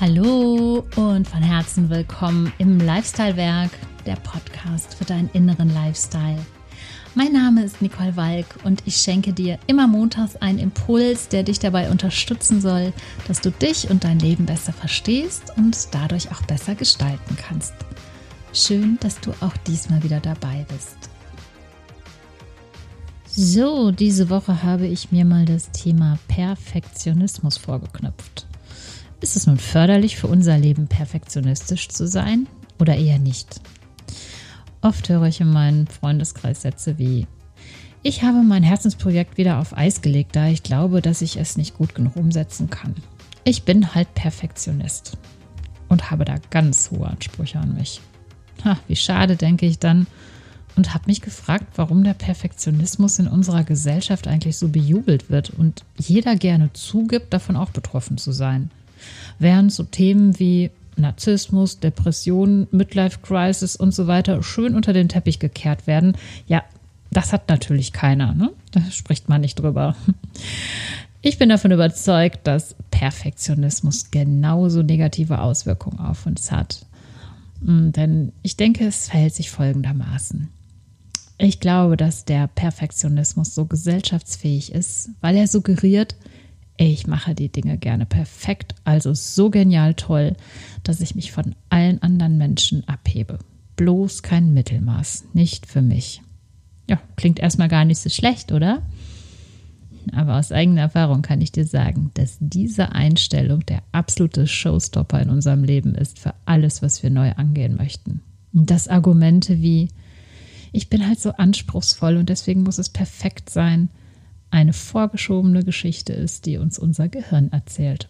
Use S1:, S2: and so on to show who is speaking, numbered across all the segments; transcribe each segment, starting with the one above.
S1: Hallo und von Herzen willkommen im Lifestyle-Werk, der Podcast für deinen inneren Lifestyle. Mein Name ist Nicole Walk und ich schenke dir immer montags einen Impuls, der dich dabei unterstützen soll, dass du dich und dein Leben besser verstehst und dadurch auch besser gestalten kannst. Schön, dass du auch diesmal wieder dabei bist. So, diese Woche habe ich mir mal das Thema Perfektionismus vorgeknüpft. Ist es nun förderlich für unser Leben, perfektionistisch zu sein oder eher nicht? Oft höre ich in meinem Freundeskreis Sätze wie, ich habe mein Herzensprojekt wieder auf Eis gelegt, da ich glaube, dass ich es nicht gut genug umsetzen kann. Ich bin halt Perfektionist und habe da ganz hohe Ansprüche an mich. Ha, wie schade, denke ich dann und habe mich gefragt, warum der Perfektionismus in unserer Gesellschaft eigentlich so bejubelt wird und jeder gerne zugibt, davon auch betroffen zu sein. Während so Themen wie Narzissmus, Depressionen, Midlife Crisis und so weiter schön unter den Teppich gekehrt werden, ja, das hat natürlich keiner. Ne? Da spricht man nicht drüber. Ich bin davon überzeugt, dass Perfektionismus genauso negative Auswirkungen auf uns hat. Hm, denn ich denke, es verhält sich folgendermaßen. Ich glaube, dass der Perfektionismus so gesellschaftsfähig ist, weil er suggeriert, ich mache die Dinge gerne perfekt, also so genial toll, dass ich mich von allen anderen Menschen abhebe. Bloß kein Mittelmaß, nicht für mich. Ja, klingt erstmal gar nicht so schlecht, oder? Aber aus eigener Erfahrung kann ich dir sagen, dass diese Einstellung der absolute Showstopper in unserem Leben ist für alles, was wir neu angehen möchten. Und dass Argumente wie, ich bin halt so anspruchsvoll und deswegen muss es perfekt sein, eine vorgeschobene Geschichte ist, die uns unser Gehirn erzählt.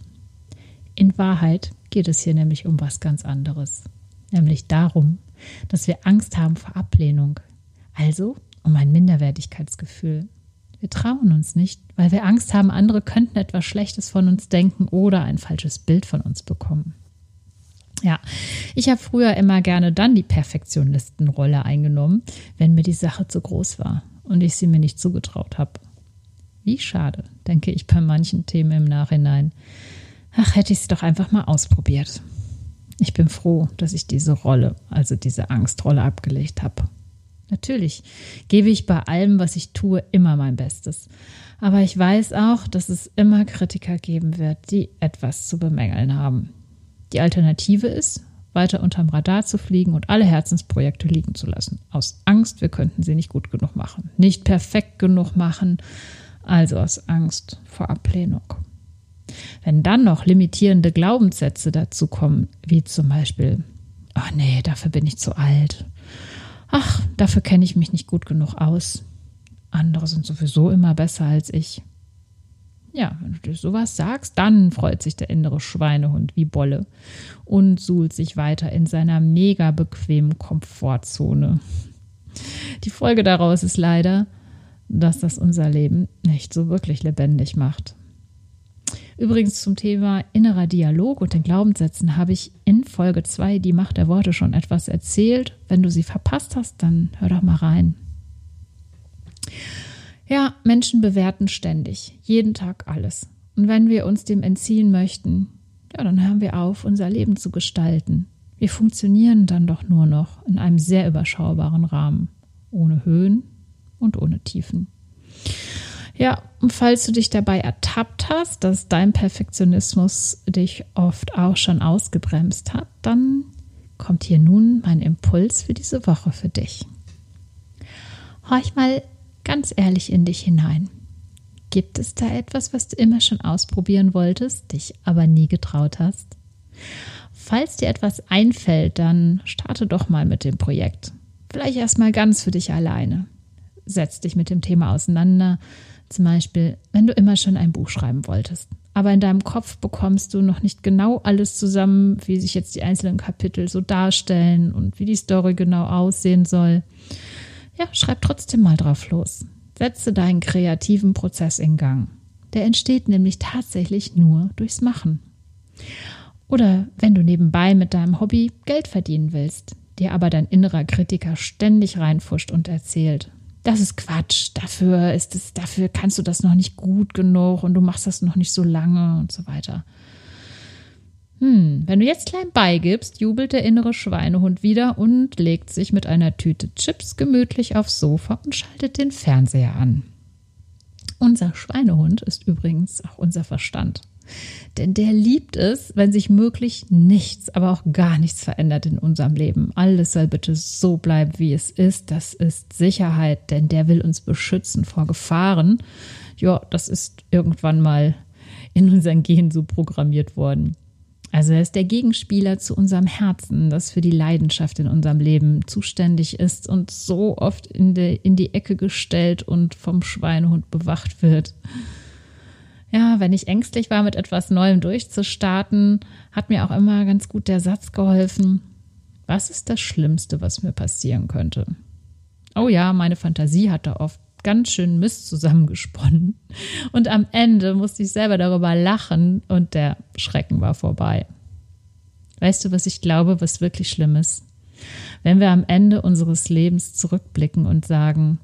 S1: In Wahrheit geht es hier nämlich um was ganz anderes, nämlich darum, dass wir Angst haben vor Ablehnung, also um ein Minderwertigkeitsgefühl. Wir trauen uns nicht, weil wir Angst haben, andere könnten etwas Schlechtes von uns denken oder ein falsches Bild von uns bekommen. Ja, ich habe früher immer gerne dann die Perfektionistenrolle eingenommen, wenn mir die Sache zu groß war und ich sie mir nicht zugetraut habe. Wie schade, denke ich bei manchen Themen im Nachhinein. Ach, hätte ich es doch einfach mal ausprobiert. Ich bin froh, dass ich diese Rolle, also diese Angstrolle abgelegt habe. Natürlich gebe ich bei allem, was ich tue, immer mein Bestes. Aber ich weiß auch, dass es immer Kritiker geben wird, die etwas zu bemängeln haben. Die Alternative ist, weiter unterm Radar zu fliegen und alle Herzensprojekte liegen zu lassen. Aus Angst, wir könnten sie nicht gut genug machen, nicht perfekt genug machen also aus Angst vor Ablehnung. Wenn dann noch limitierende Glaubenssätze dazu kommen, wie zum Beispiel, ach nee, dafür bin ich zu alt. Ach, dafür kenne ich mich nicht gut genug aus. Andere sind sowieso immer besser als ich. Ja, wenn du dir sowas sagst, dann freut sich der innere Schweinehund wie Bolle und suhlt sich weiter in seiner mega bequemen Komfortzone. Die Folge daraus ist leider, dass das unser Leben nicht so wirklich lebendig macht. Übrigens zum Thema innerer Dialog und den Glaubenssätzen habe ich in Folge 2 die Macht der Worte schon etwas erzählt. Wenn du sie verpasst hast, dann hör doch mal rein. Ja, Menschen bewerten ständig, jeden Tag alles. Und wenn wir uns dem entziehen möchten, ja, dann hören wir auf, unser Leben zu gestalten. Wir funktionieren dann doch nur noch in einem sehr überschaubaren Rahmen, ohne Höhen und ohne Tiefen. Ja, und falls du dich dabei ertappt hast, dass dein Perfektionismus dich oft auch schon ausgebremst hat, dann kommt hier nun mein Impuls für diese Woche für dich. Horch mal ganz ehrlich in dich hinein. Gibt es da etwas, was du immer schon ausprobieren wolltest, dich aber nie getraut hast? Falls dir etwas einfällt, dann starte doch mal mit dem Projekt. Vielleicht erstmal ganz für dich alleine setz dich mit dem Thema auseinander. Zum Beispiel, wenn du immer schon ein Buch schreiben wolltest, aber in deinem Kopf bekommst du noch nicht genau alles zusammen, wie sich jetzt die einzelnen Kapitel so darstellen und wie die Story genau aussehen soll. Ja, schreib trotzdem mal drauf los. Setze deinen kreativen Prozess in Gang. Der entsteht nämlich tatsächlich nur durchs Machen. Oder wenn du nebenbei mit deinem Hobby Geld verdienen willst, dir aber dein innerer Kritiker ständig reinfuscht und erzählt, das ist Quatsch. Dafür ist es, dafür kannst du das noch nicht gut genug und du machst das noch nicht so lange und so weiter. Hm, wenn du jetzt klein beigibst, jubelt der innere Schweinehund wieder und legt sich mit einer Tüte Chips gemütlich aufs Sofa und schaltet den Fernseher an. Unser Schweinehund ist übrigens auch unser Verstand. Denn der liebt es, wenn sich möglich nichts, aber auch gar nichts verändert in unserem Leben. Alles soll bitte so bleiben, wie es ist. Das ist Sicherheit, denn der will uns beschützen vor Gefahren. Ja, das ist irgendwann mal in unseren Gen so programmiert worden. Also er ist der Gegenspieler zu unserem Herzen, das für die Leidenschaft in unserem Leben zuständig ist und so oft in die, in die Ecke gestellt und vom Schweinehund bewacht wird. Ja, wenn ich ängstlich war, mit etwas Neuem durchzustarten, hat mir auch immer ganz gut der Satz geholfen, was ist das Schlimmste, was mir passieren könnte? Oh ja, meine Fantasie hat da oft ganz schön Mist zusammengesponnen. Und am Ende musste ich selber darüber lachen und der Schrecken war vorbei. Weißt du, was ich glaube, was wirklich schlimm ist? Wenn wir am Ende unseres Lebens zurückblicken und sagen,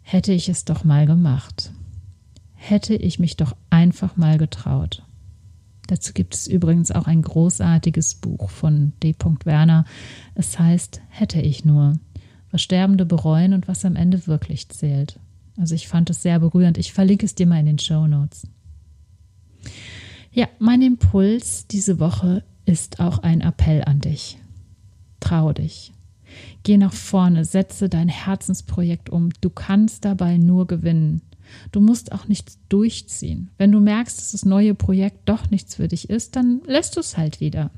S1: hätte ich es doch mal gemacht. Hätte ich mich doch einfach mal getraut. Dazu gibt es übrigens auch ein großartiges Buch von D. Werner. Es heißt Hätte ich nur was Sterbende bereuen und was am Ende wirklich zählt. Also ich fand es sehr berührend. Ich verlinke es dir mal in den Show Notes. Ja, mein Impuls diese Woche ist auch ein Appell an dich. Trau dich. Geh nach vorne, setze dein Herzensprojekt um. Du kannst dabei nur gewinnen. Du musst auch nichts durchziehen. Wenn du merkst, dass das neue Projekt doch nichts für dich ist, dann lässt du es halt wieder.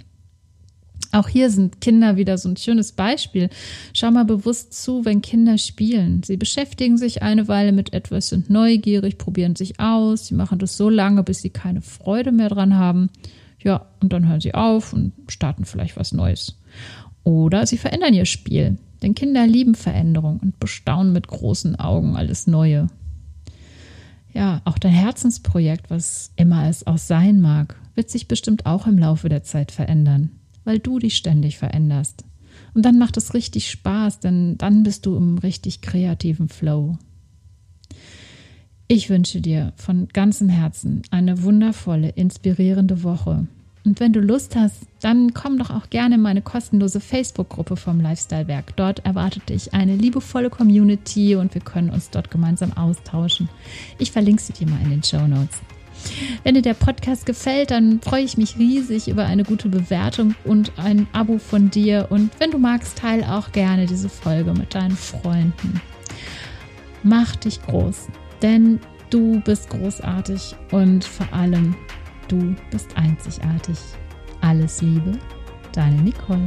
S1: Auch hier sind Kinder wieder so ein schönes Beispiel. Schau mal bewusst zu, wenn Kinder spielen. Sie beschäftigen sich eine Weile mit etwas, sind neugierig, probieren sich aus. Sie machen das so lange, bis sie keine Freude mehr dran haben. Ja, und dann hören sie auf und starten vielleicht was Neues. Oder sie verändern ihr Spiel. Denn Kinder lieben Veränderung und bestaunen mit großen Augen alles Neue. Ja, auch dein Herzensprojekt, was immer es auch sein mag, wird sich bestimmt auch im Laufe der Zeit verändern weil du dich ständig veränderst. Und dann macht es richtig Spaß, denn dann bist du im richtig kreativen Flow. Ich wünsche dir von ganzem Herzen eine wundervolle, inspirierende Woche. Und wenn du Lust hast, dann komm doch auch gerne in meine kostenlose Facebook-Gruppe vom Lifestyle-Werk. Dort erwartet dich eine liebevolle Community und wir können uns dort gemeinsam austauschen. Ich verlinke sie dir mal in den Show Notes. Wenn dir der Podcast gefällt, dann freue ich mich riesig über eine gute Bewertung und ein Abo von dir. Und wenn du magst, teile auch gerne diese Folge mit deinen Freunden. Mach dich groß, denn du bist großartig und vor allem du bist einzigartig. Alles Liebe, deine Nicole.